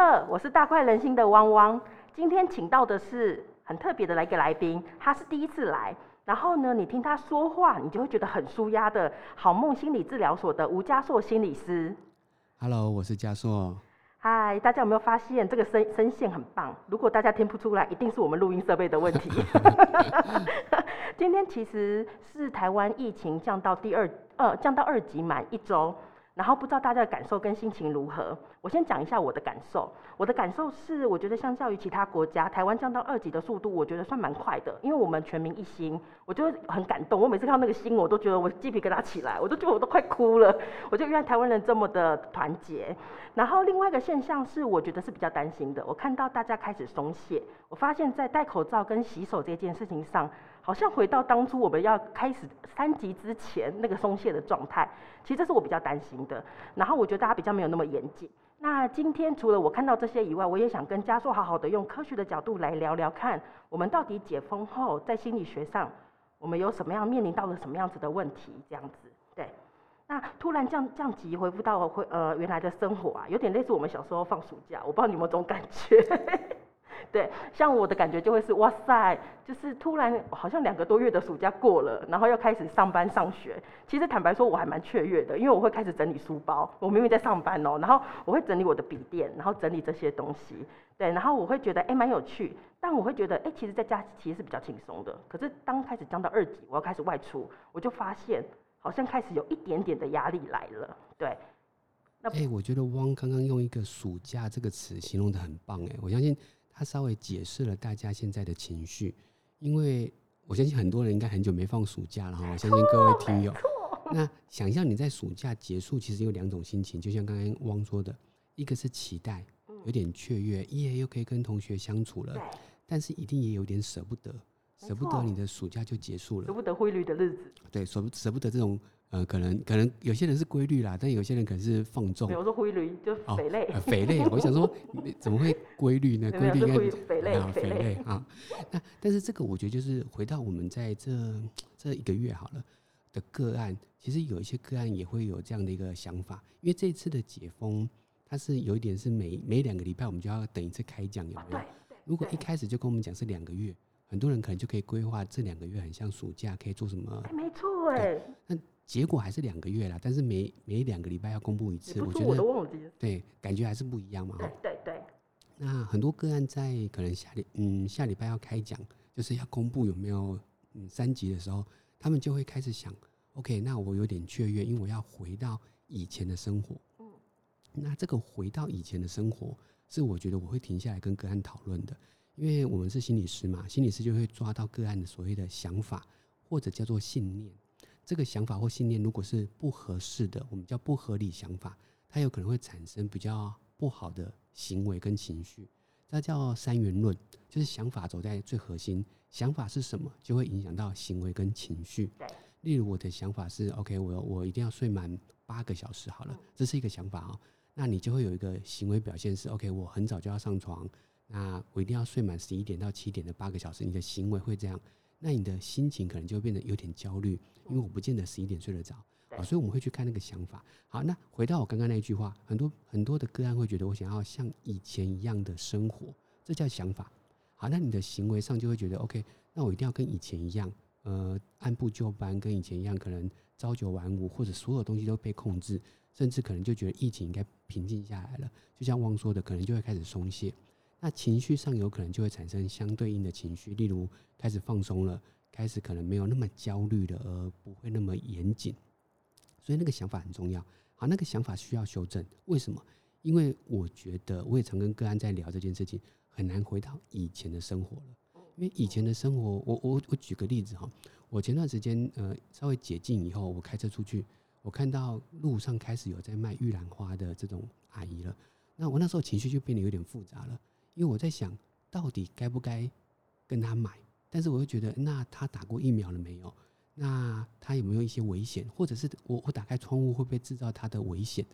特，我是大快人心的汪汪。今天请到的是很特别的来一个来宾，他是第一次来。然后呢，你听他说话，你就会觉得很舒压的。好梦心理治疗所的吴家硕心理师。Hello，我是家硕。嗨，大家有没有发现这个声声线很棒？如果大家听不出来，一定是我们录音设备的问题。今天其实是台湾疫情降到第二呃降到二级满一周。然后不知道大家的感受跟心情如何？我先讲一下我的感受。我的感受是，我觉得相较于其他国家，台湾降到二级的速度，我觉得算蛮快的。因为我们全民一心，我就很感动。我每次看到那个心，我都觉得我鸡皮疙瘩起来，我都觉得我都快哭了。我就原来台湾人这么的团结。然后另外一个现象是，我觉得是比较担心的。我看到大家开始松懈，我发现在戴口罩跟洗手这件事情上。好像回到当初我们要开始三级之前那个松懈的状态，其实这是我比较担心的。然后我觉得大家比较没有那么严谨。那今天除了我看到这些以外，我也想跟家硕好好的用科学的角度来聊聊看，我们到底解封后在心理学上我们有什么样面临到了什么样子的问题？这样子，对。那突然降降级恢复到回呃原来的生活啊，有点类似我们小时候放暑假，我不知道你有没有这种感觉。对，像我的感觉就会是哇塞，就是突然好像两个多月的暑假过了，然后要开始上班上学。其实坦白说，我还蛮雀跃的，因为我会开始整理书包。我明明在上班哦，然后我会整理我的笔电，然后整理这些东西。对，然后我会觉得哎蛮有趣，但我会觉得哎，其实在家其实是比较轻松的。可是当开始降到二级，我要开始外出，我就发现好像开始有一点点的压力来了。对，那哎，我觉得汪刚刚用一个暑假这个词形容的很棒哎，我相信。他稍微解释了大家现在的情绪，因为我相信很多人应该很久没放暑假了哈。我相信各位听友，那想象你在暑假结束，其实有两种心情，就像刚刚汪说的，一个是期待，有点雀跃，耶，又可以跟同学相处了，但是一定也有点舍不得，舍不得你的暑假就结束了，舍不得规律的日子，对，舍不舍不得这种。呃，可能可能有些人是规律啦，但有些人可能是放纵。比如说规律就肥类。肥类，我想说，怎么会规律呢？规律应该肥类，肥类啊。那但是这个我觉得就是回到我们在这这一个月好了的个案，其实有一些个案也会有这样的一个想法，因为这次的解封，它是有一点是每每两个礼拜我们就要等一次开奖，有没有？如果一开始就跟我们讲是两个月，很多人可能就可以规划这两个月很像暑假可以做什么。没错，哎。那结果还是两个月啦，但是每每两个礼拜要公布一次，我觉得对，感觉还是不一样嘛。对对对。那很多个案在可能下礼嗯下礼拜要开讲，就是要公布有没有嗯三级的时候，他们就会开始想，OK，那我有点雀跃，因为我要回到以前的生活。嗯。那这个回到以前的生活，是我觉得我会停下来跟个案讨论的，因为我们是心理师嘛，心理师就会抓到个案的所谓的想法或者叫做信念。这个想法或信念如果是不合适的，我们叫不合理想法，它有可能会产生比较不好的行为跟情绪。这叫三元论，就是想法走在最核心，想法是什么，就会影响到行为跟情绪。例如我的想法是，OK，我我一定要睡满八个小时好了，这是一个想法啊。那你就会有一个行为表现是，OK，我很早就要上床，那我一定要睡满十一点到七点的八个小时，你的行为会这样。那你的心情可能就会变得有点焦虑，因为我不见得十一点睡得着啊，所以我们会去看那个想法。好，那回到我刚刚那一句话，很多很多的个案会觉得我想要像以前一样的生活，这叫想法。好，那你的行为上就会觉得 OK，那我一定要跟以前一样，呃，按部就班，跟以前一样，可能朝九晚五，或者所有东西都被控制，甚至可能就觉得疫情应该平静下来了。就像汪说的，可能就会开始松懈。那情绪上有可能就会产生相对应的情绪，例如开始放松了，开始可能没有那么焦虑了，而不会那么严谨。所以那个想法很重要。好，那个想法需要修正。为什么？因为我觉得我也常跟个案在聊这件事情，很难回到以前的生活了。因为以前的生活，我我我举个例子哈，我前段时间呃稍微解禁以后，我开车出去，我看到路上开始有在卖玉兰花的这种阿姨了，那我那时候情绪就变得有点复杂了。因为我在想，到底该不该跟他买？但是我又觉得，那他打过疫苗了没有？那他有没有一些危险？或者是我我打开窗户会不会制造他的危险？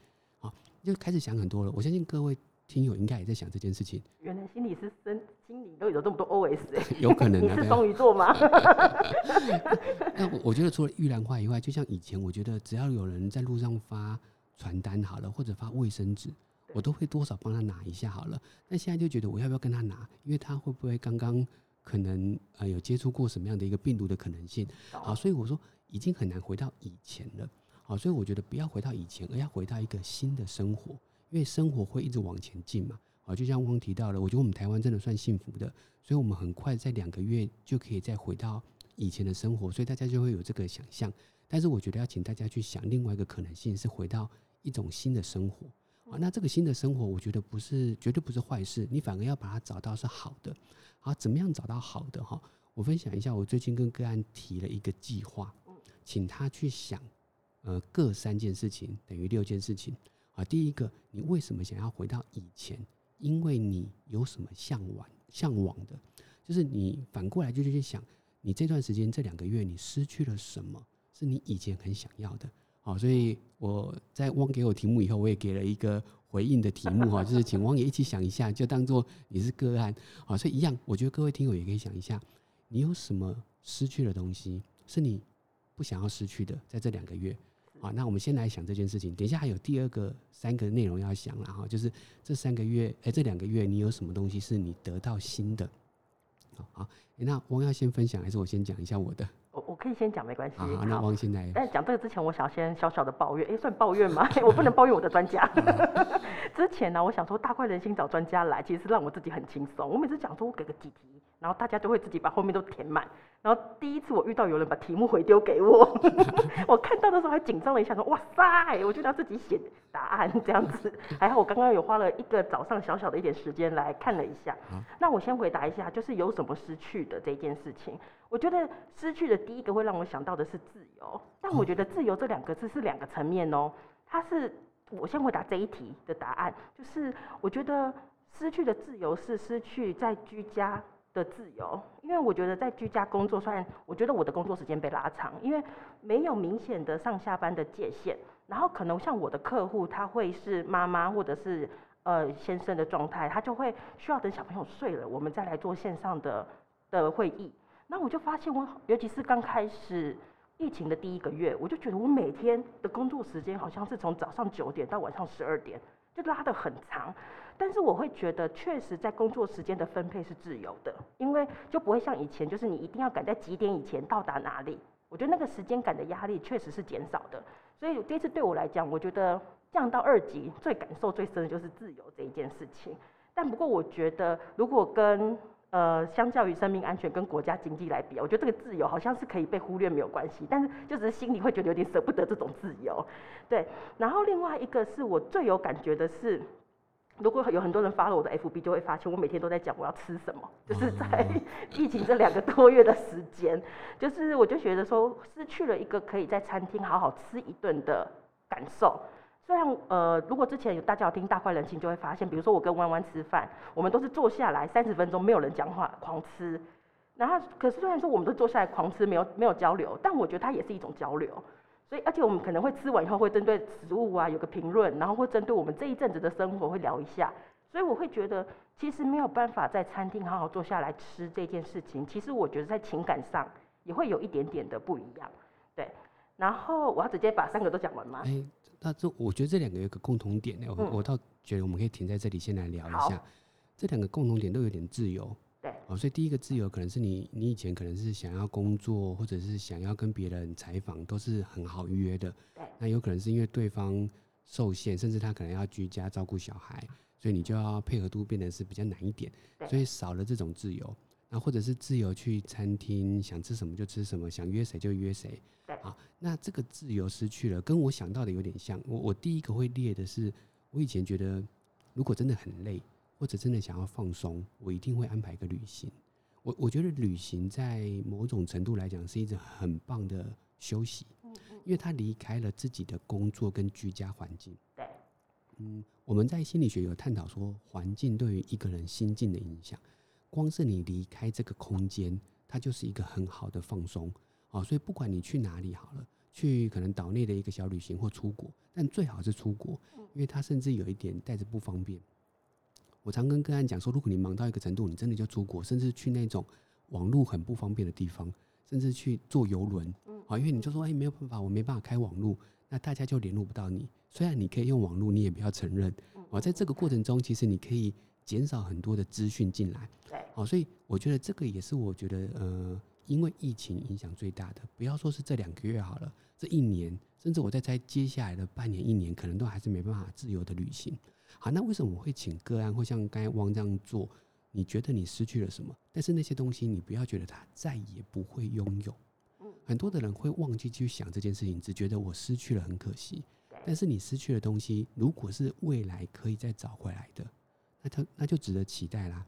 啊，就开始想很多了。我相信各位听友应该也在想这件事情。原来心理是生心里都有这么多 OS 哎，有可能 你是双鱼座吗？那我我觉得除了玉兰花以外，就像以前，我觉得只要有人在路上发传单好了，或者发卫生纸。我都会多少帮他拿一下好了。但现在就觉得我要不要跟他拿，因为他会不会刚刚可能呃有接触过什么样的一个病毒的可能性？好，所以我说已经很难回到以前了。好，所以我觉得不要回到以前，而要回到一个新的生活，因为生活会一直往前进嘛。好，就像汪提到了，我觉得我们台湾真的算幸福的，所以我们很快在两个月就可以再回到以前的生活，所以大家就会有这个想象。但是我觉得要请大家去想另外一个可能性，是回到一种新的生活啊。那这个新的生活，我觉得不是绝对不是坏事，你反而要把它找到是好的。好，怎么样找到好的哈？我分享一下，我最近跟个案提了一个计划，请他去想，呃，各三件事情等于六件事情啊。第一个，你为什么想要回到以前？因为你有什么向往向往的？就是你反过来就去想，你这段时间这两个月你失去了什么？是你以前很想要的，好，所以我在汪给我题目以后，我也给了一个回应的题目哈，就是请汪爷一起想一下，就当做你是个案，好，所以一样，我觉得各位听友也可以想一下，你有什么失去的东西是你不想要失去的，在这两个月，好，那我们先来想这件事情，等一下还有第二个三个内容要想了哈，就是这三个月，哎，这两个月你有什么东西是你得到新的，好好，那汪要先分享还是我先讲一下我的？我我可以先讲没关系。好，那汪现在。但讲这个之前，我想先小小的抱怨，哎，算抱怨吗？我不能抱怨我的专家。之前呢，我想说大快人心找专家来，其实让我自己很轻松。我每次讲说我给个几题，然后大家都会自己把后面都填满。然后第一次我遇到有人把题目回丢给我，我看到的时候还紧张了一下，说哇塞，我就要自己写答案这样子。还好我刚刚有花了一个早上小小的一点时间来看了一下。那我先回答一下，就是有什么失去的这件事情。我觉得失去的第一个会让我想到的是自由，但我觉得自由这两个字是两个层面哦。它是我先回答这一题的答案，就是我觉得失去的自由是失去在居家。的自由，因为我觉得在居家工作，虽然我觉得我的工作时间被拉长，因为没有明显的上下班的界限，然后可能像我的客户，他会是妈妈或者是呃先生的状态，他就会需要等小朋友睡了，我们再来做线上的的会议。那我就发现，我尤其是刚开始疫情的第一个月，我就觉得我每天的工作时间好像是从早上九点到晚上十二点，就拉得很长。但是我会觉得，确实在工作时间的分配是自由的，因为就不会像以前，就是你一定要赶在几点以前到达哪里。我觉得那个时间感的压力确实是减少的。所以这次对我来讲，我觉得降到二级，最感受最深的就是自由这一件事情。但不过我觉得，如果跟呃相较于生命安全跟国家经济来比，我觉得这个自由好像是可以被忽略，没有关系。但是就只是心里会觉得有点舍不得这种自由。对，然后另外一个是我最有感觉的是。如果有很多人发了我的 FB，就会发现我每天都在讲我要吃什么。就是 在疫情这两个多月的时间，就是我就觉得说失去了一个可以在餐厅好好吃一顿的感受。虽然呃，如果之前有大家有听大快人心，就会发现，比如说我跟弯弯吃饭，我们都是坐下来三十分钟没有人讲话，狂吃。然后可是虽然说我们都坐下来狂吃，没有没有交流，但我觉得它也是一种交流。所以，而且我们可能会吃完以后会针对食物啊有个评论，然后会针对我们这一阵子的生活会聊一下。所以我会觉得，其实没有办法在餐厅好好坐下来吃这件事情，其实我觉得在情感上也会有一点点的不一样。对，然后我要直接把三个都讲完吗？那这我觉得这两个有个共同点呢，我我倒觉得我们可以停在这里先来聊一下，这两个共同点都有点自由。哦，所以第一个自由可能是你，你以前可能是想要工作，或者是想要跟别人采访，都是很好预约的。对，那有可能是因为对方受限，甚至他可能要居家照顾小孩，所以你就要配合度变得是比较难一点。所以少了这种自由，那或者是自由去餐厅，想吃什么就吃什么，想约谁就约谁。对，啊，那这个自由失去了，跟我想到的有点像。我我第一个会列的是，我以前觉得如果真的很累。或者真的想要放松，我一定会安排一个旅行。我我觉得旅行在某种程度来讲是一种很棒的休息，因为他离开了自己的工作跟居家环境。对，嗯，我们在心理学有探讨说，环境对于一个人心境的影响，光是你离开这个空间，它就是一个很好的放松。好，所以不管你去哪里好了，去可能岛内的一个小旅行或出国，但最好是出国，因为它甚至有一点带着不方便。我常跟个案讲说，如果你忙到一个程度，你真的就出国，甚至去那种网络很不方便的地方，甚至去坐游轮，啊，因为你就说，哎，没有办法，我没办法开网络，那大家就联络不到你。虽然你可以用网络，你也不要承认，哦，在这个过程中，其实你可以减少很多的资讯进来。对，哦，所以我觉得这个也是我觉得呃，因为疫情影响最大的。不要说是这两个月好了，这一年，甚至我在猜接下来的半年、一年，可能都还是没办法自由的旅行。好，那为什么我会请个案，或像刚才汪这样做？你觉得你失去了什么？但是那些东西，你不要觉得它再也不会拥有。很多的人会忘记去想这件事情，只觉得我失去了很可惜。但是你失去的东西，如果是未来可以再找回来的，那它那就值得期待啦。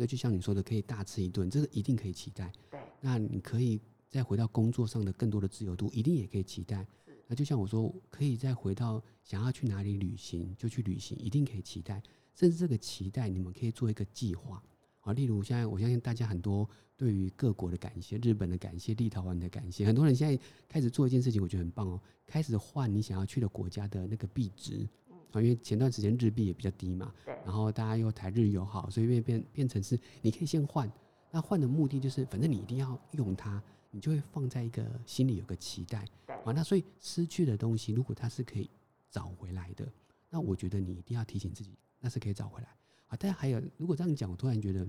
那就像你说的，可以大吃一顿，这个一定可以期待。对。那你可以再回到工作上的更多的自由度，一定也可以期待。那就像我说，可以再回到想要去哪里旅行就去旅行，一定可以期待。甚至这个期待，你们可以做一个计划。啊，例如现在我相信大家很多对于各国的感谢，日本的感谢，立陶宛的感谢，很多人现在开始做一件事情，我觉得很棒哦，开始换你想要去的国家的那个币值，啊，因为前段时间日币也比较低嘛，对，然后大家又台日友好，所以变变变成是你可以先换，那换的目的就是反正你一定要用它，你就会放在一个心里有个期待，对，啊，那所以失去的东西如果它是可以找回来的，那我觉得你一定要提醒自己，那是可以找回来。啊，但还有，如果这样讲，我突然觉得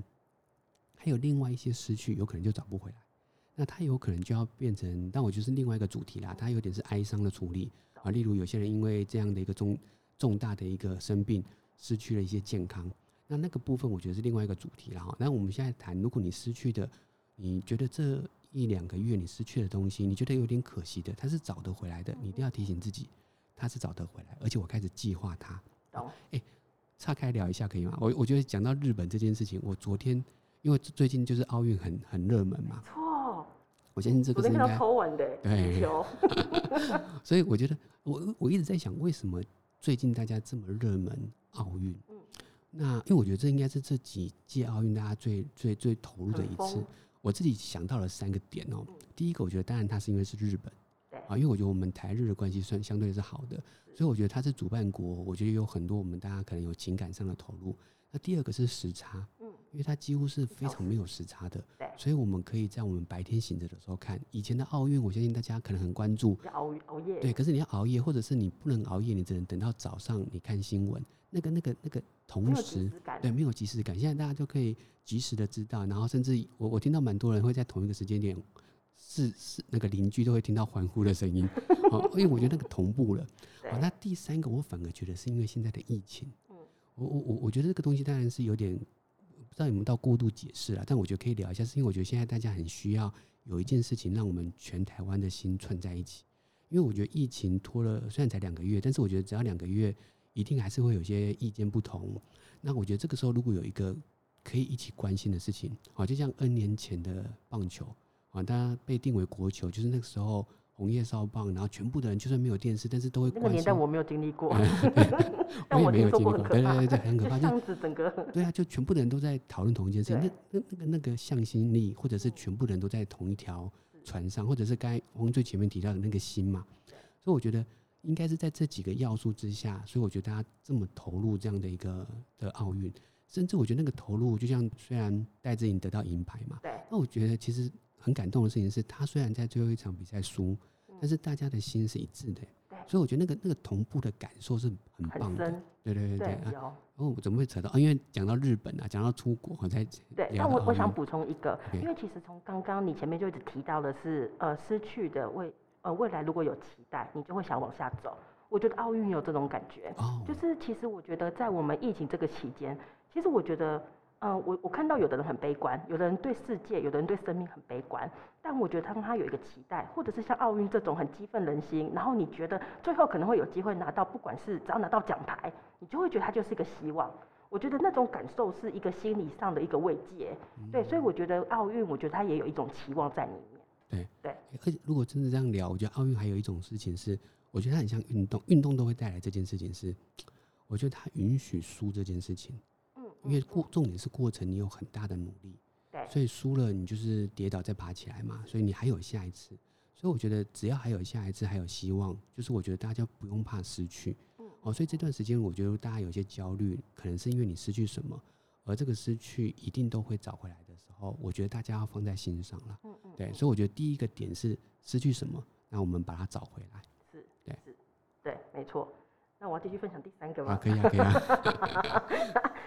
还有另外一些失去，有可能就找不回来。那它有可能就要变成，但我就是另外一个主题啦。它有点是哀伤的处理啊，例如有些人因为这样的一个重重大的一个生病，失去了一些健康，那那个部分我觉得是另外一个主题了哈。那我们现在谈，如果你失去的，你觉得这一两个月你失去的东西，你觉得有点可惜的，它是找得回来的，你一定要提醒自己，它是找得回来，而且我开始计划它。懂？哎。岔开聊一下可以吗？我我觉得讲到日本这件事情，我昨天因为最近就是奥运很很热门嘛，错，我相信这个是应该抽完的，对，所以我觉得我我一直在想，为什么最近大家这么热门奥运？嗯，那因为我觉得这应该是这几届奥运大家最最最投入的一次。我自己想到了三个点哦，第一个我觉得当然它是因为是日本。啊，因为我觉得我们台日的关系算相对是好的，所以我觉得它是主办国，我觉得有很多我们大家可能有情感上的投入。那第二个是时差，嗯，因为它几乎是非常没有时差的，对，所以我们可以在我们白天醒着的时候看。以前的奥运，我相信大家可能很关注，熬熬夜，对，可是你要熬夜，或者是你不能熬夜，你只能等到早上你看新闻，那个那个那个同时，对，没有及时感。现在大家就可以及时的知道，然后甚至我我听到蛮多人会在同一个时间点。是是，那个邻居都会听到欢呼的声音，哦，因为我觉得那个同步了。哦，那第三个我反而觉得是因为现在的疫情，嗯，我我我我觉得这个东西当然是有点不知道有没有到过度解释了，但我觉得可以聊一下，是因为我觉得现在大家很需要有一件事情让我们全台湾的心串在一起，因为我觉得疫情拖了虽然才两个月，但是我觉得只要两个月，一定还是会有些意见不同。那我觉得这个时候如果有一个可以一起关心的事情，哦，就像 N 年前的棒球。啊，它被定为国球，就是那个时候红叶烧棒，然后全部的人就算没有电视，但是都会。那个年代我没有经历过，我也没有经历过，对对对对，很可 怕。这样子整个。对啊，就全部的人都在讨论同一件事情，那那那个那个向心力，或者是全部人都在同一条船上，或者是刚才我们最前面提到的那个心嘛。所以我觉得应该是在这几个要素之下，所以我觉得大家这么投入这样的一个的奥运，甚至我觉得那个投入，就像虽然戴志颖得到银牌嘛，对，那我觉得其实。很感动的事情是他虽然在最后一场比赛输，但是大家的心是一致的，所以我觉得那个那个同步的感受是很棒的。对对对对啊！哦，怎么会扯到啊？因为讲到日本啊，讲到出国，我在对。那我我想补充一个，因为其实从刚刚你前面就一直提到的是，呃，失去的未呃未来如果有期待，你就会想往下走。我觉得奥运有这种感觉，就是其实我觉得在我们疫情这个期间，其实我觉得。嗯，我我看到有的人很悲观，有的人对世界，有的人对生命很悲观。但我觉得当他有一个期待，或者是像奥运这种很激愤人心，然后你觉得最后可能会有机会拿到，不管是只要拿到奖牌，你就会觉得它就是一个希望。我觉得那种感受是一个心理上的一个慰藉。对，所以我觉得奥运，我觉得它也有一种期望在里面。对对。而且如果真的这样聊，我觉得奥运还有一种事情是，我觉得它很像运动，运动都会带来这件事情是，我觉得它允许输这件事情。因为过重点是过程，你有很大的努力，对，所以输了你就是跌倒再爬起来嘛，所以你还有下一次，所以我觉得只要还有下一次，还有希望，就是我觉得大家不用怕失去，嗯，哦，所以这段时间我觉得大家有些焦虑，可能是因为你失去什么，而这个失去一定都会找回来的时候，我觉得大家要放在心上了，嗯嗯，对，所以我觉得第一个点是失去什么，那我们把它找回来，是，对，是，对，没错。那我要继续分享第三个啊，吗？可以啊，可以啊。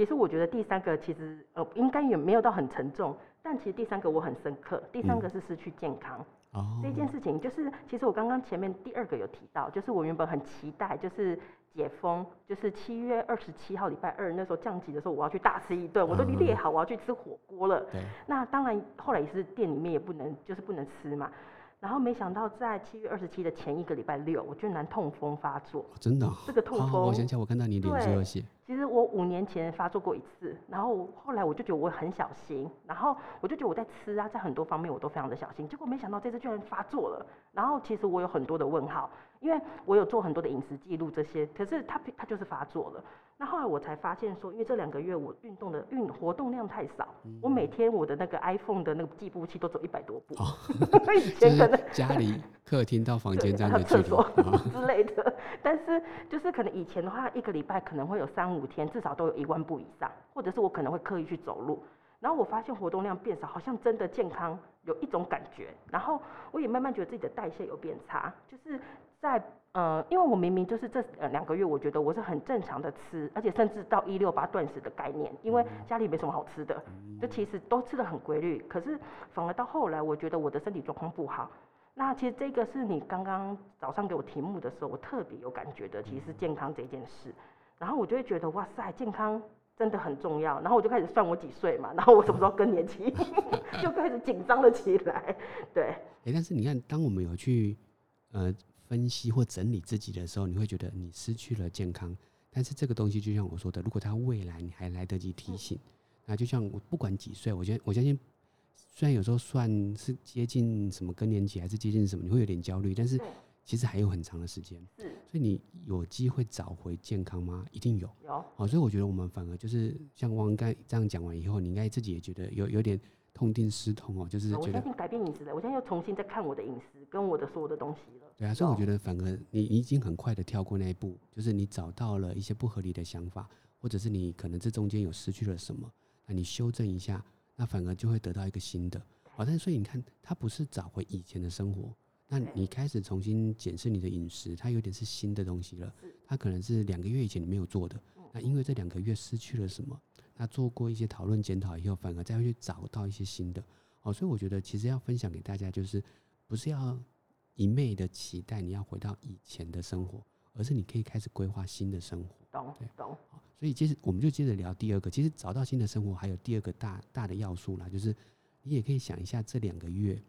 哎，其实我觉得第三个其实呃应该也没有到很沉重，但其实第三个我很深刻。第三个是失去健康、哦，这件事情，就是其实我刚刚前面第二个有提到，就是我原本很期待，就是解封，就是七月二十七号礼拜二那时候降级的时候，我要去大吃一顿，我都列好我要去吃火锅了。对，那当然后来也是店里面也不能，就是不能吃嘛。然后没想到在七月二十七的前一个礼拜六，我居然痛风发作。哦真的哦。这个痛哦，风我想起来，我看到你脸书有写，其实我五年前发作过一次，然后后来我就觉得我很小心，然后我就觉得我在吃啊，在很多方面我都非常的小心，结果没想到这次居然发作了。然后其实我有很多的问号，因为我有做很多的饮食记录这些，可是它它就是发作了。那后来我才发现说，因为这两个月我运动的运活动量太少，我每天我的那个 iPhone 的那个计步器都走一百多步，哦 以就前可能家里客厅到房间这样的 距离。之类的。但是就是可能以前的话，一个礼拜可能会有三五天，至少都有一万步以上，或者是我可能会刻意去走路。然后我发现活动量变少，好像真的健康有一种感觉。然后我也慢慢觉得自己的代谢有变差，就是在呃，因为我明明就是这呃两个月，我觉得我是很正常的吃，而且甚至到一六八断食的概念，因为家里没什么好吃的，就其实都吃的很规律。可是反而到后来，我觉得我的身体状况不好。那其实这个是你刚刚早上给我题目的时候，我特别有感觉的，其实是健康这件事。然后我就会觉得哇塞，健康真的很重要。然后我就开始算我几岁嘛，然后我什么时候更年期，就开始紧张了起来。对，哎，但是你看，当我们有去呃分析或整理自己的时候，你会觉得你失去了健康。但是这个东西就像我说的，如果它未来你还来得及提醒，那就像我不管几岁，我觉得我相信，虽然有时候算是接近什么更年期，还是接近什么，你会有点焦虑，但是对其实还有很长的时间，是所以你有机会找回健康吗？一定有。有哦，所以我觉得我们反而就是像汪刚这样讲完以后，你应该自己也觉得有有点痛定思痛哦，就是觉得我改变饮食的，我现在又重新在看我的饮食跟我的所有的东西了。对啊，所以我有觉得反而你你已经很快的跳过那一步，就是你找到了一些不合理的想法，或者是你可能这中间有失去了什么，那你修正一下，那反而就会得到一个新的。好，但是所以你看，它不是找回以前的生活，那你开始重新检视你的饮食，它有点是新的东西了，它可能是两个月以前你没有做的，那因为这两个月失去了什么，那做过一些讨论检讨以后，反而再会去找到一些新的。哦，所以我觉得其实要分享给大家，就是不是要一昧的期待你要回到以前的生活，而是你可以开始规划新的生活。懂对懂，好所以接着我们就接着聊第二个，其实找到新的生活还有第二个大大的要素啦，就是你也可以想一下这两个月，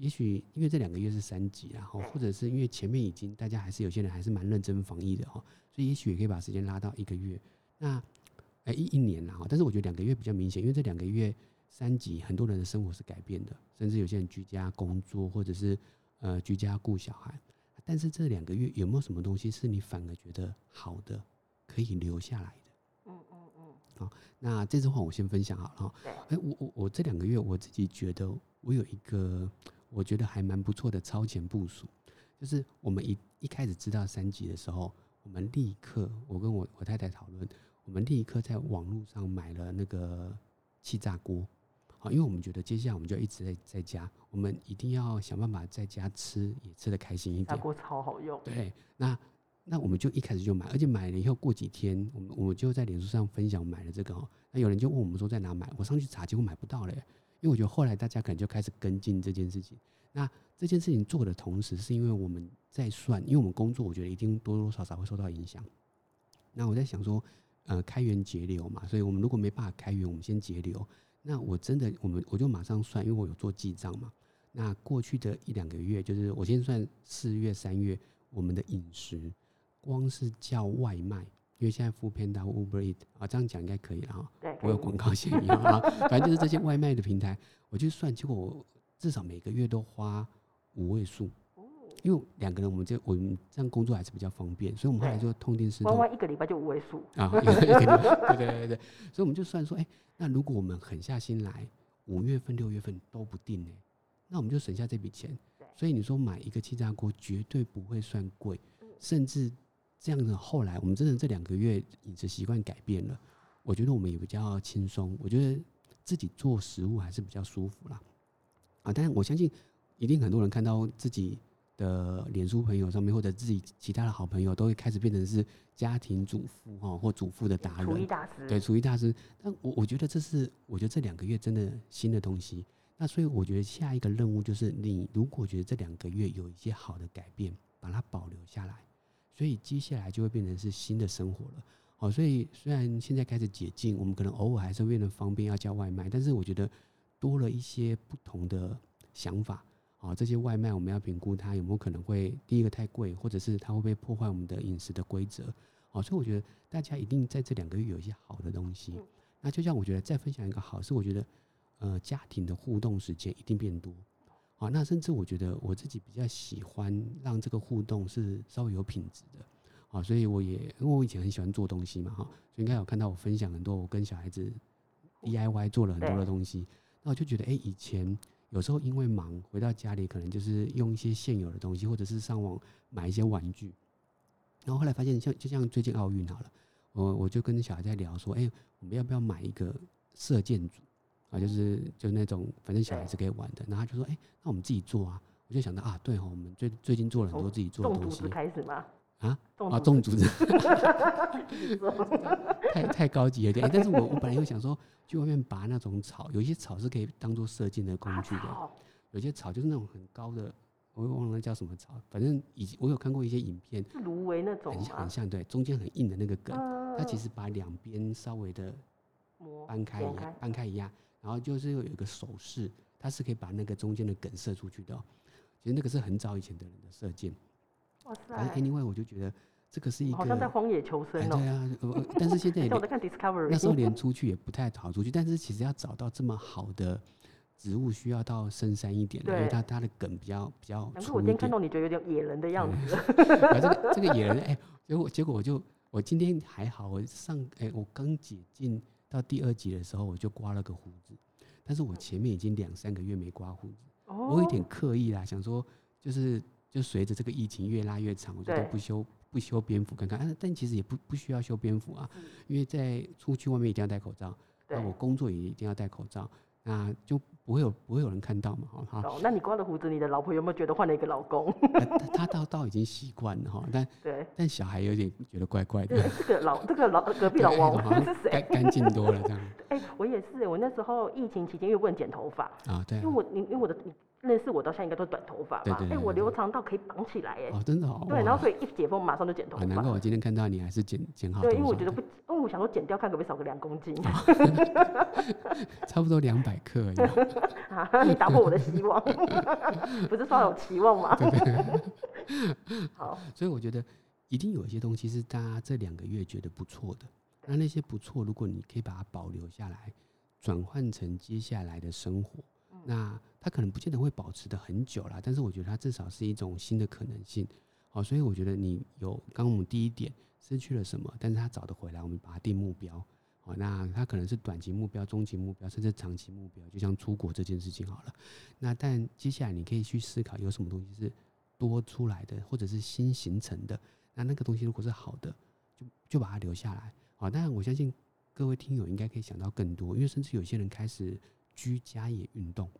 也许因为这两个月是三级，然后或者是因为前面已经大家还是有些人还是蛮认真防疫的哈，所以也许也可以把时间拉到一个月，那哎一一年啦哈，但是我觉得两个月比较明显，因为这两个月三级很多人的生活是改变的，甚至有些人居家工作或者是呃居家顾小孩，但是这两个月有没有什么东西是你反而觉得好的，可以留下来的？嗯嗯嗯，好那这次话我先分享好了哈。对，哎、我我我这两个月我自己觉得我有一个我觉得还蛮不错的超前部署，就是我们一一开始知道三级的时候，我们立刻我跟我我太太讨论，我们立刻在网络上买了那个气炸锅。好，因为我们觉得接下来我们就一直在在家，我们一定要想办法在家吃，也吃得开心一点。炸锅超好用。对，那那我们就一开始就买，而且买了以后过几天，我们我们就在脸书上分享买了这个哦。那有人就问我们说在哪买，我上去查，结果买不到了耶。因为我觉得后来大家可能就开始跟进这件事情。那这件事情做的同时，是因为我们在算，因为我们工作，我觉得一定多多少少会受到影响。那我在想说，呃，开源节流嘛，所以我们如果没办法开源，我们先节流。那我真的，我们我就马上算，因为我有做记账嘛。那过去的一两个月，就是我先算四月、三月我们的饮食，光是叫外卖，因为现在 Food Panda、Uber Eat 啊，这样讲应该可以了哈。对，我有广告嫌疑啊，反正就是这些外卖的平台，我就算，结果我至少每个月都花五位数，哦因为两个人我们这我们这样工作还是比较方便，所以我们后来就痛定思痛弯弯一个礼拜就五位数。啊，有有有对对对对，所以我们就算说，哎、那如果我们狠下心来，五月份、六月份都不定呢、那我们就省下这笔钱对。所以你说买一个气炸锅绝对不会算贵，嗯甚至这样的后来我们真的这两个月饮食习惯改变了，我觉得我们也比较轻松，我觉得自己做食物还是比较舒服啦。啊，但是我相信一定很多人看到自己的脸书朋友上面，或者自己其他的好朋友，都会开始变成是家庭主妇哈或主妇的达人，厨艺大师，对，厨艺大师。但我我觉得这是，我觉得这两个月真的新的东西。那所以我觉得下一个任务就是，你如果觉得这两个月有一些好的改变，把它保留下来。所以接下来就会变成是新的生活了。好，所以虽然现在开始解禁，我们可能偶尔还是为了方便要叫外卖，但是我觉得多了一些不同的想法。啊，这些外卖我们要评估它有没有可能会第一个太贵，或者是它会不会破坏我们的饮食的规则。哦，所以我觉得大家一定在这两个月有一些好的东西。那就像我觉得再分享一个好是，我觉得呃家庭的互动时间一定变多。好，那甚至我觉得我自己比较喜欢让这个互动是稍微有品质的。啊，所以我也因为我以前很喜欢做东西嘛，哈，所以应该有看到我分享很多我跟小孩子 DIY 做了很多的东西。那我就觉得，哎，以前。有时候因为忙，回到家里可能就是用一些现有的东西，或者是上网买一些玩具。然后后来发现，像就像最近奥运好了，我我就跟小孩在聊说，哎，我们要不要买一个射箭组啊？就是就那种反正小孩子可以玩的。然后他就说，哎，那我们自己做啊。我就想到啊，对哦，我们最最近做了很多自己做的东西。开始吗？啊啊，种竹子，太太高级了点。但是我我本来又想说，去外面拔那种草，有一些草是可以当做射箭的工具的。有些草就是那种很高的，我又忘了叫什么草。反正以我有看过一些影片，芦苇那种，很像很像，对，中间很硬的那个梗，它其实把两边稍微的掰开一样，掰开一样，然后就是有一个手势，它是可以把那个中间的梗射出去的。其实那个是很早以前的人的射箭。反正 anyway，我就觉得这个是一个好像在荒野求生哦。对啊，但是现在 我在看 Discovery，那时候连出去也不太好出去。但是其实要找到这么好的植物，需要到深山一点，因为它它的梗比较比较粗我今天看到你觉得有点野人的样子。这个这个野人，哎，结果结果我就我今天还好，我上哎我刚解禁到第二集的时候，我就刮了个胡子，但是我前面已经两三个月没刮胡子，我有点刻意啦，想说就是。就随着这个疫情越拉越长，我觉得不修不修边幅看看，但但其实也不不需要修边幅啊，因为在出去外面一定要戴口罩，那我工作也一定要戴口罩，那就不会有不会有人看到嘛，哈。哦，那你刮了胡子，你的老婆有没有觉得换了一个老公？他倒倒已经习惯了哈，但对，但小孩有点觉得怪怪的。这个老这个老 隔壁老王 是谁？干干净多了这样。哎，我也是，我那时候疫情期间又不能剪头发啊，对，因为我因为我的。认识我到现在应该都是短头发吧？哎，我留长到可以绑起来哎！哦，真的哦。对，然后所以一解封马上就剪头发。难怪我今天看到你还是剪剪好。对，因为我觉得不，因为我想说剪掉看可不可以少个两公斤。差不多两百克。啊！你打破我的希望，不是说有期望吗？好。所以我觉得一定有一些东西是大家这两个月觉得不错的，那那些不错，如果你可以把它保留下来，转换成接下来的生活。那它可能不见得会保持的很久啦，但是我觉得它至少是一种新的可能性。好，所以我觉得你有刚我们第一点失去了什么，但是它找得回来，我们把它定目标。好，那它可能是短期目标、中期目标，甚至长期目标，就像出国这件事情好了。那但接下来你可以去思考有什么东西是多出来的，或者是新形成的。那那个东西如果是好的，就就把它留下来。好，当然我相信各位听友应该可以想到更多，因为甚至有些人开始。居家也运动，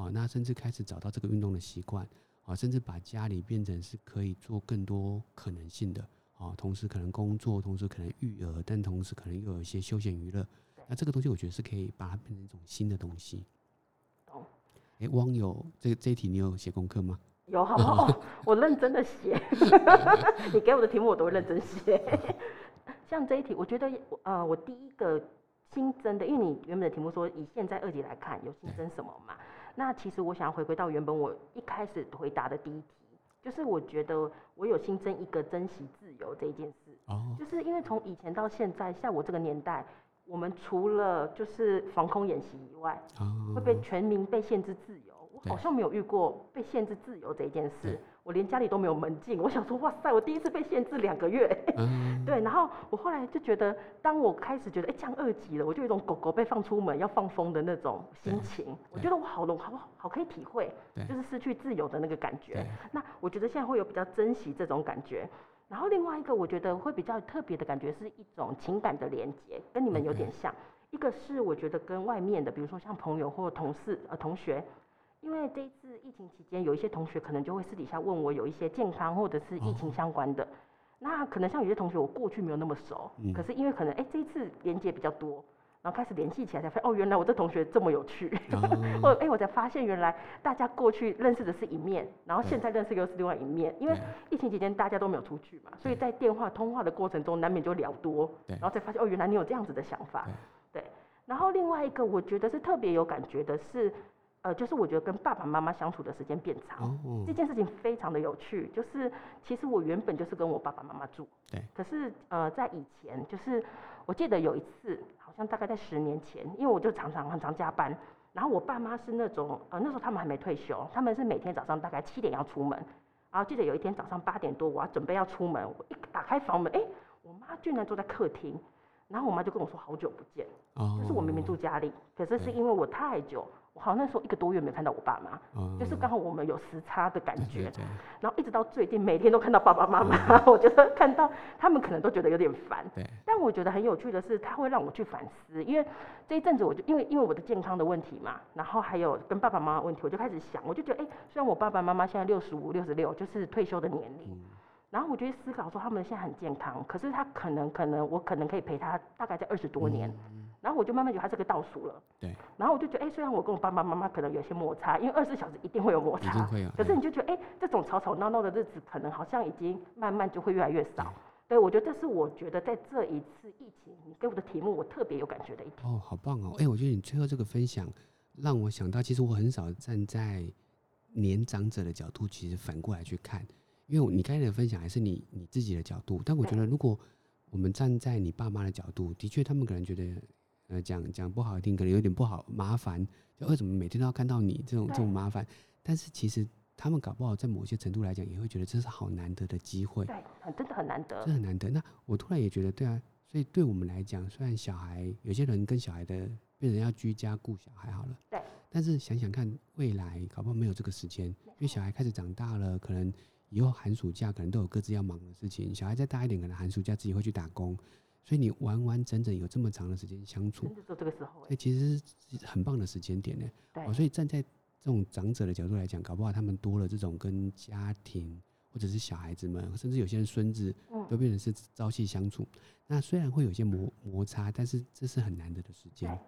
嗯，好，那甚至开始找到这个运动的习惯，啊，甚至把家里变成是可以做更多可能性的，啊，同时可能工作，同时可能育儿，但同时可能又有一些休闲娱乐，那这个东西我觉得是可以把它变成一种新的东西。哦，哎，网友，这这一题你有写功课吗？有，好，我认真的写，你给我的题目我都会认真写。像这一题，我觉得，呃，我第一个。新增的，因为你原本的题目说以现在二级来看有新增什么嘛？那其实我想要回归到原本我一开始回答的第一题，就是我觉得我有新增一个珍惜自由这一件事。哦。就是因为从以前到现在，像我这个年代，我们除了就是防空演习以外，会被全民被限制自由，我好像没有遇过被限制自由这一件事。我连家里都没有门禁，我想说，哇塞，我第一次被限制两个月，对，然后我后来就觉得，当我开始觉得，哎，降二级了，我就有一种狗狗被放出门要放风的那种心情，我觉得我好了，好好可以体会，就是失去自由的那个感觉。那我觉得现在会有比较珍惜这种感觉，然后另外一个我觉得会比较特别的感觉是一种情感的连接，跟你们有点像，一个是我觉得跟外面的，比如说像朋友或同事呃同学。因为这一次疫情期间，有一些同学可能就会私底下问我有一些健康或者是疫情哦相关的。那可能像有些同学，我过去没有那么熟，嗯可是因为可能哎、这一次连接比较多，然后开始联系起来，才发现哦，原来我这同学这么有趣。哦或者哎、我才发现原来大家过去认识的是一面，然后对现在认识又是另外一面。因为疫情期间大家都没有出去嘛，所以在电话通话的过程中，难免就聊多，然后才发现哦，原来你有这样子的想法。对，然后另外一个我觉得是特别有感觉的是，呃，就是我觉得跟爸爸妈妈相处的时间变长。哦这件事情非常的有趣，就是其实我原本就是跟我爸爸妈妈住，对，可是呃，在以前就是我记得有一次，好像大概在十年前，因为我就常常很常加班，然后我爸妈是那种呃那时候他们还没退休，他们是每天早上大概七点要出门，然后记得有一天早上八点多我要准备要出门，我一打开房门，哎，我妈居然坐在客厅，然后我妈就跟我说好久不见，哦，就是我明明住家里，可是是因为我太久，我好像那时候一个多月没看到我爸妈，哦，就是刚好我们有时差的感对觉。对，对然后一直到最近，每天都看到爸爸妈妈，我觉得看到他们可能都觉得有点烦。但我觉得很有趣的是，他会让我去反思，因为这一阵子我就因为因为我的健康的问题嘛，然后还有跟爸爸妈妈问题，我就开始想，我就觉得，哎、虽然我爸爸妈妈现在六十五、六十六，就是退休的年龄，嗯。然后我就会思考说，他们现在很健康，可是他可能可能我可能可以陪他大概在二十多年，然后我就慢慢觉得他是个倒数了。嗯对，然后我就觉得，哎、虽然我跟我爸爸妈妈可能有些摩擦，因为二十四小时一定会有摩擦，一定会有可是你就觉得，哎、这种吵吵闹闹的日子，可能好像已经慢慢就会越来越少。对，我觉得这是我觉得在这一次疫情，你给我的题目，我特别有感觉的一题。哦，好棒哦！哎、我觉得你最后这个分享让我想到，其实我很少站在年长者的角度，其实反过来去看，因为你刚才的分享还是你你自己的角度，但我觉得如果我们站在你爸妈的角度，的确他们可能觉得，呃，讲讲不好听，可能有点不好麻烦，就为什么每天都要看到你这种这种麻烦？但是其实他们搞不好在某些程度来讲，也会觉得这是好难得的机会。对，很真的很难得这。很难得。那我突然也觉得，对啊，所以对我们来讲，虽然小孩有些人跟小孩的变成要居家顾小孩好了，对，但是想想看，未来搞不好没有这个时间，因为小孩开始长大了，可能以后寒暑假可能都有各自要忙的事情。小孩再大一点，可能寒暑假自己会去打工，所以你完完整整有这么长的时间相处真，的就这个时候、其实是很棒的时间点呢。对哦，所以站在这种长者的角度来讲，搞不好他们多了这种跟家庭或者是小孩子们，甚至有些人孙子嗯都变成是朝夕相处。那虽然会有些摩摩擦，但是这是很难得的时间对。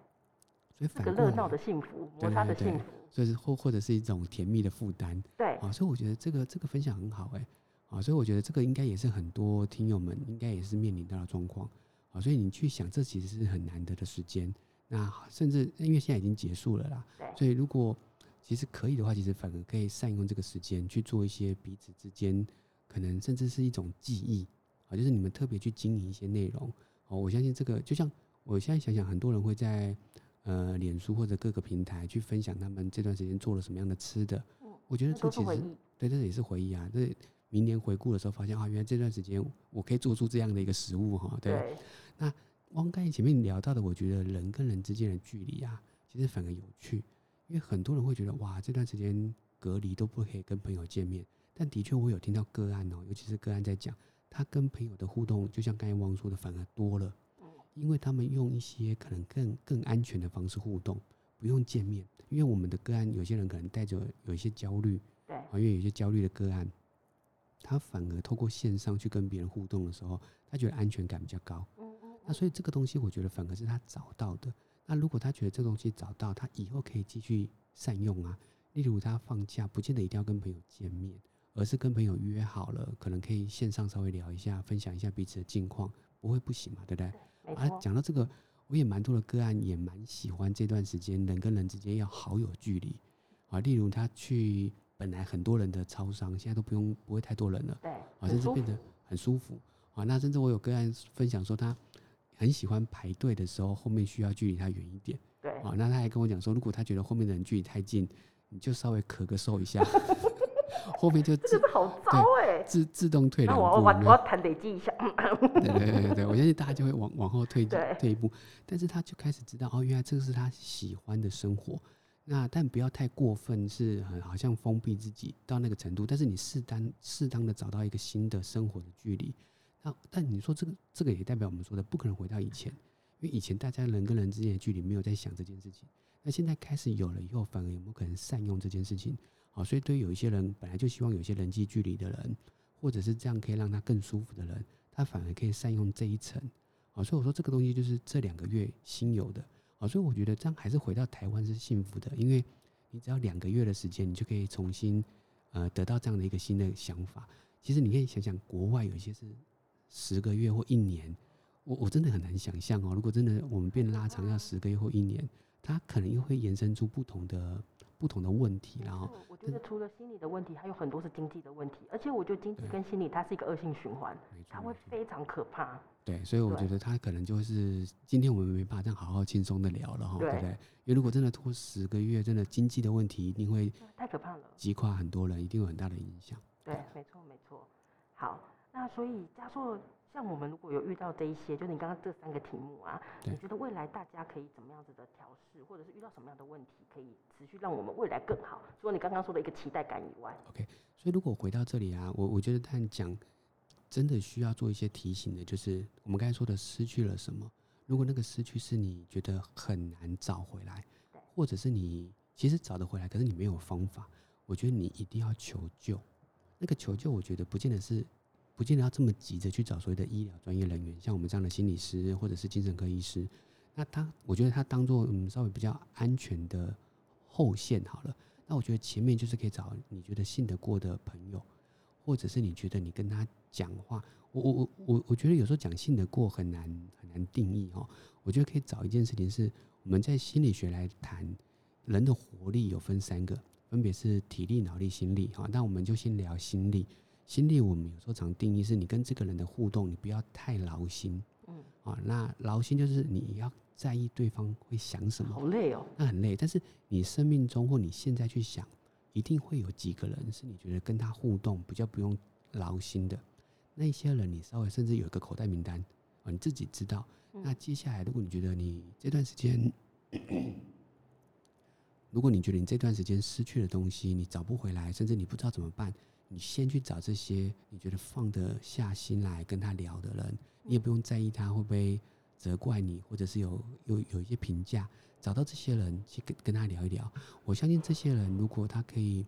所以反过来这个热闹，的幸福，摩擦的幸福，所以是或或者是一种甜蜜的负担对，啊。所以我觉得这个这个分享很好哎、啊，所以我觉得这个应该也是很多听友们应该也是面临到的状况啊。所以你去想，这其实是很难得的时间。那甚至因为现在已经结束了啦，所以如果其实可以的话，其实反而可以善用这个时间去做一些彼此之间可能甚至是一种记忆啊，就是你们特别去经营一些内容哦。我相信这个就像我现在想想，很多人会在呃脸书或者各个平台去分享他们这段时间做了什么样的吃的。嗯我觉得这其实。对，这也是回忆啊。这明年回顾的时候发现啊，原来这段时间我可以做出这样的一个食物哈。对，那，汪刚才前面聊到的，我觉得人跟人之间的距离啊，其实反而有趣，因为很多人会觉得哇，这段时间隔离都不可以跟朋友见面，但的确我有听到个案哦，尤其是个案在讲，他跟朋友的互动，就像刚才汪说的，反而多了，因为他们用一些可能更更安全的方式互动，不用见面，因为我们的个案有些人可能带着有一些焦虑，对。啊，因为有些焦虑的个案，他反而透过线上去跟别人互动的时候，他觉得安全感比较高。嗯嗯那所以这个东西，我觉得反而是他找到的。那如果他觉得这个东西找到，他以后可以继续善用啊。例如他放假，不见得一定要跟朋友见面，而是跟朋友约好了，可能可以线上稍微聊一下，分享一下彼此的近况，不会不行嘛，对不对？啊，没错，讲到这个，我也蛮多的个案也蛮喜欢这段时间人跟人之间要好有距离啊。例如他去本来很多人的超商，现在都不用不会太多人了。对，啊，甚至变得很舒服啊。那甚至我有个案分享说，他很喜欢排队的时候，后面需要距离他远一点对，啊。那他还跟我讲说，如果他觉得后面的人距离太近，你就稍微咳个嗽一下，后面就自这个好糟哎。自自动退那两步。我我我弹累积一下，对对对对对，我相信大家就会往往后退退一步，但是他就开始知道哦，原来这个是他喜欢的生活。那但不要太过分，是好像封闭自己到那个程度，但是你适当适当的找到一个新的生活的距离。那但你说这个这个也代表我们说的不可能回到以前，因为以前大家人跟人之间的距离没有在想这件事情，那现在开始有了以后，反而有没有可能善用这件事情？好，所以对于有一些人本来就希望有一些人际距离的人，或者是这样可以让他更舒服的人，他反而可以善用这一层。好，所以我说这个东西就是这两个月新有的。好，所以我觉得这样还是回到台湾是幸福的，因为你只要两个月的时间，你就可以重新呃得到这样的一个新的想法。其实你可以想想，国外有一些是十个月或一年，我我真的很难想象哦。如果真的我们变拉长要十个月或一年，它可能又会延伸出不同的。不同的问题，然后我觉得除了心理的问题，还有很多是经济的问题，而且我觉得经济跟心理它是一个恶性循环，它会非常可怕。对，所以我觉得他可能就是今天我们没办法这样好好轻松的聊了哈，对不对？因为如果真的拖十个月，真的经济的问题一定会太可怕了，击垮很多人，一定有很大的影响。对，没错没错。好，那所以加硕。像我们如果有遇到这一些，就是你刚刚这三个题目啊，你觉得未来大家可以怎么样子的调试，或者是遇到什么样的问题，可以持续让我们未来更好？除了你刚刚说的一个期待感以外，OK。所以如果回到这里啊，我我觉得他讲真的需要做一些提醒的，就是我们刚才说的失去了什么？如果那个失去是你觉得很难找回来，或者是你其实找得回来，可是你没有方法，我觉得你一定要求救。那个求救，我觉得不见得是。不见得要这么急着去找所谓的医疗专业人员，像我们这样的心理师或者是精神科医师，那他我觉得他当做嗯稍微比较安全的后线好了。那我觉得前面就是可以找你觉得信得过的朋友，或者是你觉得你跟他讲话，我我我我我觉得有时候讲信得过很难很难定义哦。我觉得可以找一件事情是我们在心理学来谈人的活力有分三个，分别是体力、脑力、心力哈。那我们就先聊心力。心力，我们有时候常定义是你跟这个人的互动，你不要太劳心。嗯，啊，那劳心就是你要在意对方会想什么，好累哦，那很累。但是你生命中或你现在去想，一定会有几个人是你觉得跟他互动比较不用劳心的，那些人你稍微甚至有一个口袋名单啊，你自己知道。那接下来，如果你觉得你这段时间，如果你觉得你这段时间失去的东西，你找不回来，甚至你不知道怎么办。你先去找这些你觉得放得下心来跟他聊的人，你也不用在意他会不会责怪你，或者是有有有一些评价。找到这些人去跟跟他聊一聊，我相信这些人如果他可以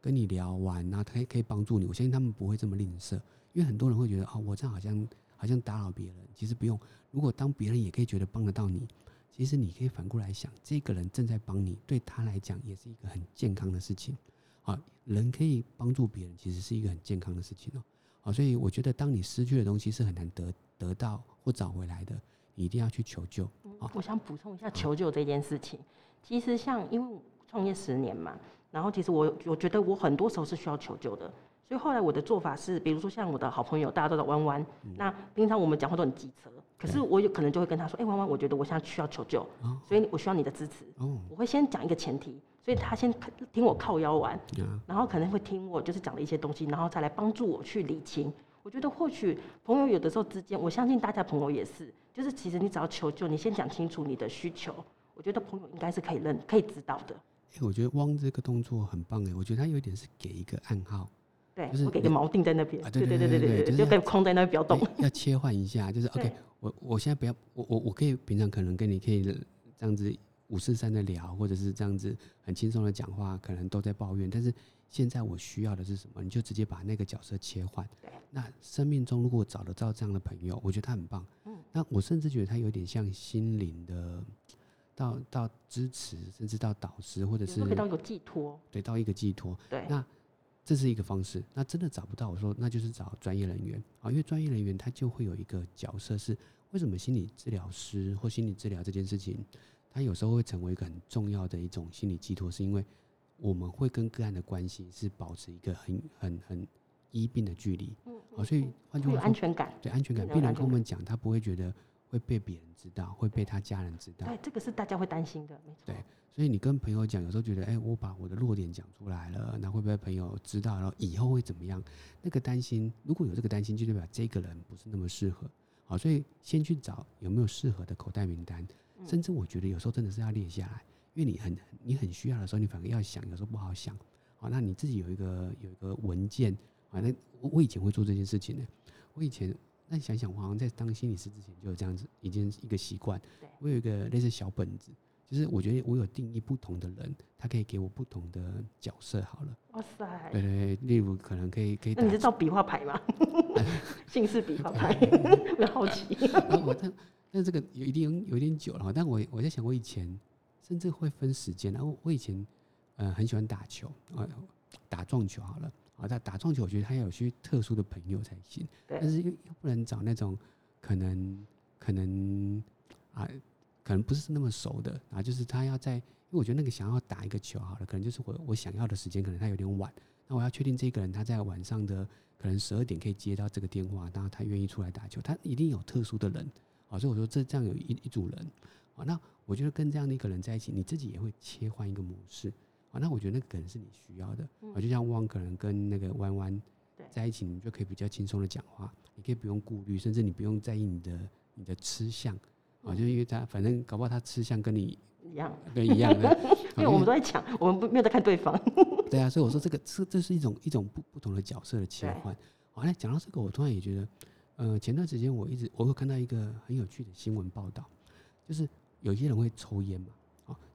跟你聊完，那他可以可以帮助你。我相信他们不会这么吝啬，因为很多人会觉得啊，我这样好像好像打扰别人。其实不用，如果当别人也可以觉得帮得到你，其实你可以反过来想，这个人正在帮你，对他来讲也是一个很健康的事情。啊，人可以帮助别人，其实是一个很健康的事情哦。好，所以我觉得，当你失去的东西是很难得得到或找回来的，一定要去求救。啊，我想补充一下求救这件事情。其实，像因为创业十年嘛，然后其实我我觉得我很多时候是需要求救的。所以后来我的做法是，比如说像我的好朋友，大家都在弯弯，那平常我们讲话都很机车，可是我有可能就会跟他说：“哎，弯弯，我觉得我现在需要求救，所以我需要你的支持。”我会先讲一个前提。所以他先听我靠腰玩，然后可能会听我就是讲的一些东西，然后再来帮助我去理清。我觉得或许朋友有的时候之间，我相信大家朋友也是，就是其实你只要求救，你先讲清楚你的需求，我觉得朋友应该是可以认、可以知道的。哎，我觉得汪这个动作很棒哎，我觉得他有一点是给一个暗号，对，就是给个锚定在那边，对对对对对，就可以框在那边不要动。要切换一下，就是 OK，我我现在不要，我我我可以平常可能跟你可以这样子。五四三的聊，或者是这样子很轻松的讲话，可能都在抱怨。但是现在我需要的是什么？你就直接把那个角色切换。那生命中如果找得到这样的朋友，我觉得他很棒。嗯。那我甚至觉得他有点像心灵的，到到支持，甚至到导师，或者是到一个寄托。对，到一个寄托。对。那这是一个方式。那真的找不到，我说那就是找专业人员啊，因为专业人员他就会有一个角色是为什么心理治疗师或心理治疗这件事情。他有时候会成为一个很重要的一种心理寄托，是因为我们会跟个案的关系是保持一个很很很医病的距离，嗯，好，所以换句话说，安全感，对安全感，病人跟我们讲，他不会觉得会被别人知道，会被他家人知道，对，这个是大家会担心的，没错。对，所以你跟朋友讲，有时候觉得，哎，我把我的弱点讲出来了，那会不会朋友知道，然后以后会怎么样？那个担心，如果有这个担心，就代表这个人不是那么适合，好，所以先去找有没有适合的口袋名单。甚至我觉得有时候真的是要列下来，因为你很你很需要的时候，你反而要想，有时候不好想。好，那你自己有一个有一个文件啊，那我我以前会做这件事情的。我以前那想想，我好像在当心理师之前就有这样子一件一个习惯。我有一个类似小本子，就是我觉得我有定义不同的人，他可以给我不同的角色。好了，哇塞，对例如可能可以可以那你是照笔画牌吗？姓氏笔画牌，我好奇。我但但这个有一定有一点久了，但我我在想，我以前甚至会分时间，然后我以前呃很喜欢打球啊，打撞球好了啊，他打撞球，我觉得他要有些特殊的朋友才行，对但是又又不能找那种可能可能啊可能不是那么熟的啊，就是他要在，因为我觉得那个想要打一个球好了，可能就是我我想要的时间，可能他有点晚，那我要确定这个人他在晚上的可能十二点可以接到这个电话，然后他愿意出来打球，他一定有特殊的人。啊，所以我说这这样有一一组人，啊，那我觉得跟这样的一个人在一起，你自己也会切换一个模式，啊，那我觉得那个可能是你需要的，啊，就像汪可能跟那个弯弯在一起，你就可以比较轻松的讲话，你可以不用顾虑，甚至你不用在意你的你的吃相，啊，就是因为他反正搞不好他吃相跟你一样，跟一样的，因为我们都在抢，我们不没有在看对方。对啊，所以我说这个这这是一种一种不不同的角色的切对换。好，那讲到这个，我突然也觉得，呃，前段时间我一直我会看到一个很有趣的新闻报道，就是有些人会抽烟嘛，啊，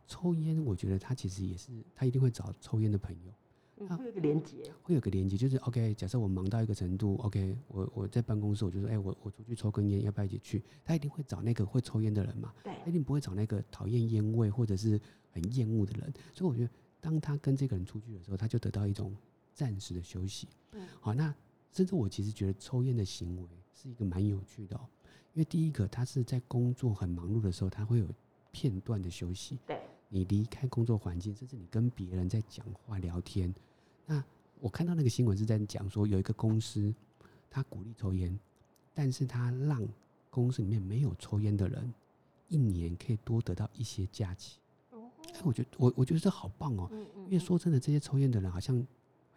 抽烟，我觉得他其实也是他一定会找抽烟的朋友，嗯会有一个连接，会有个连接，就是 OK，假设我忙到一个程度，OK，我我在办公室，我就说，哎、我我出去抽根烟，要不要一起去？他一定会找那个会抽烟的人嘛，对他一定不会找那个讨厌烟味或者是很厌恶的人。所以我觉得，当他跟这个人出去的时候，他就得到一种暂时的休息。嗯好，那甚至我其实觉得抽烟的行为是一个蛮有趣的哦，因为第一个，他是在工作很忙碌的时候，他会有片段的休息。对，你离开工作环境，甚至你跟别人在讲话聊天。那我看到那个新闻是在讲说，有一个公司，他鼓励抽烟，但是他让公司里面没有抽烟的人，一年可以多得到一些假期。哎，我觉得我我觉得这好棒哦，因为说真的，这些抽烟的人好像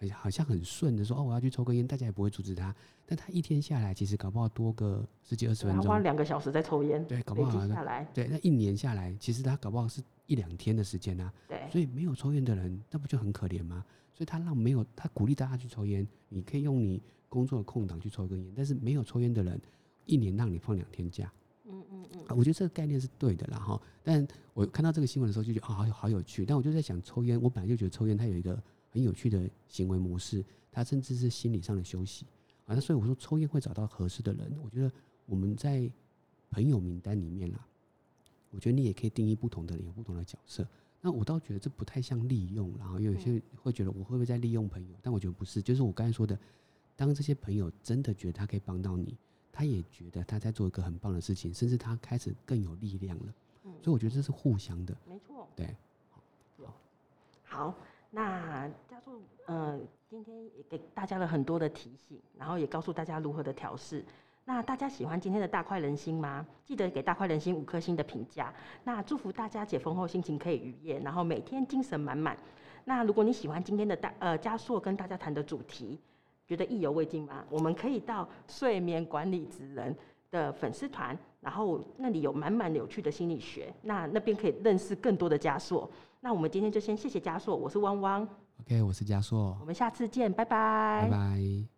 好像好像很顺的说哦，我要去抽根烟，大家也不会阻止他。但他一天下来，其实搞不好多个十几二十对他花，两个小时在抽烟，对，搞不好下来，对，那一年下来，其实他搞不好是一两天的时间啊。对，所以没有抽烟的人，那不就很可怜吗？所以他让没有，他鼓励大家去抽烟，你可以用你工作的空档去抽一根烟，但是没有抽烟的人，一年让你放两天假。嗯嗯嗯，啊，我觉得这个概念是对的啦哈。但我看到这个新闻的时候就觉得啊、好有好有趣。但我就在想，抽烟，我本来就觉得抽烟它有一个很有趣的行为模式，它甚至是心理上的休息啊。那所以我说，抽烟会找到合适的人。我觉得我们在朋友名单里面啦，我觉得你也可以定义不同的人有不同的角色。那我倒觉得这不太像利用，然后有些人会觉得我会不会在利用朋友？但我觉得不是，就是我刚才说的，当这些朋友真的觉得他可以帮到你，他也觉得他在做一个很棒的事情，甚至他开始更有力量了。嗯所以我觉得这是互相的。没错。对，好，那加速，呃，今天也给大家了很多的提醒，然后也告诉大家如何的调试。那大家喜欢今天的大快人心吗？记得给大快人心五颗星的评价。那祝福大家解封后心情可以愉悦，然后每天精神满满。那如果你喜欢今天的大呃加硕跟大家谈的主题，觉得意犹未尽吗？我们可以到睡眠管理职人的粉丝团，然后那里有满满有趣的心理学，那那边可以认识更多的加硕。那我们今天就先谢谢加硕，我是汪汪，OK，我是嘉硕我，们下次见，拜拜拜拜。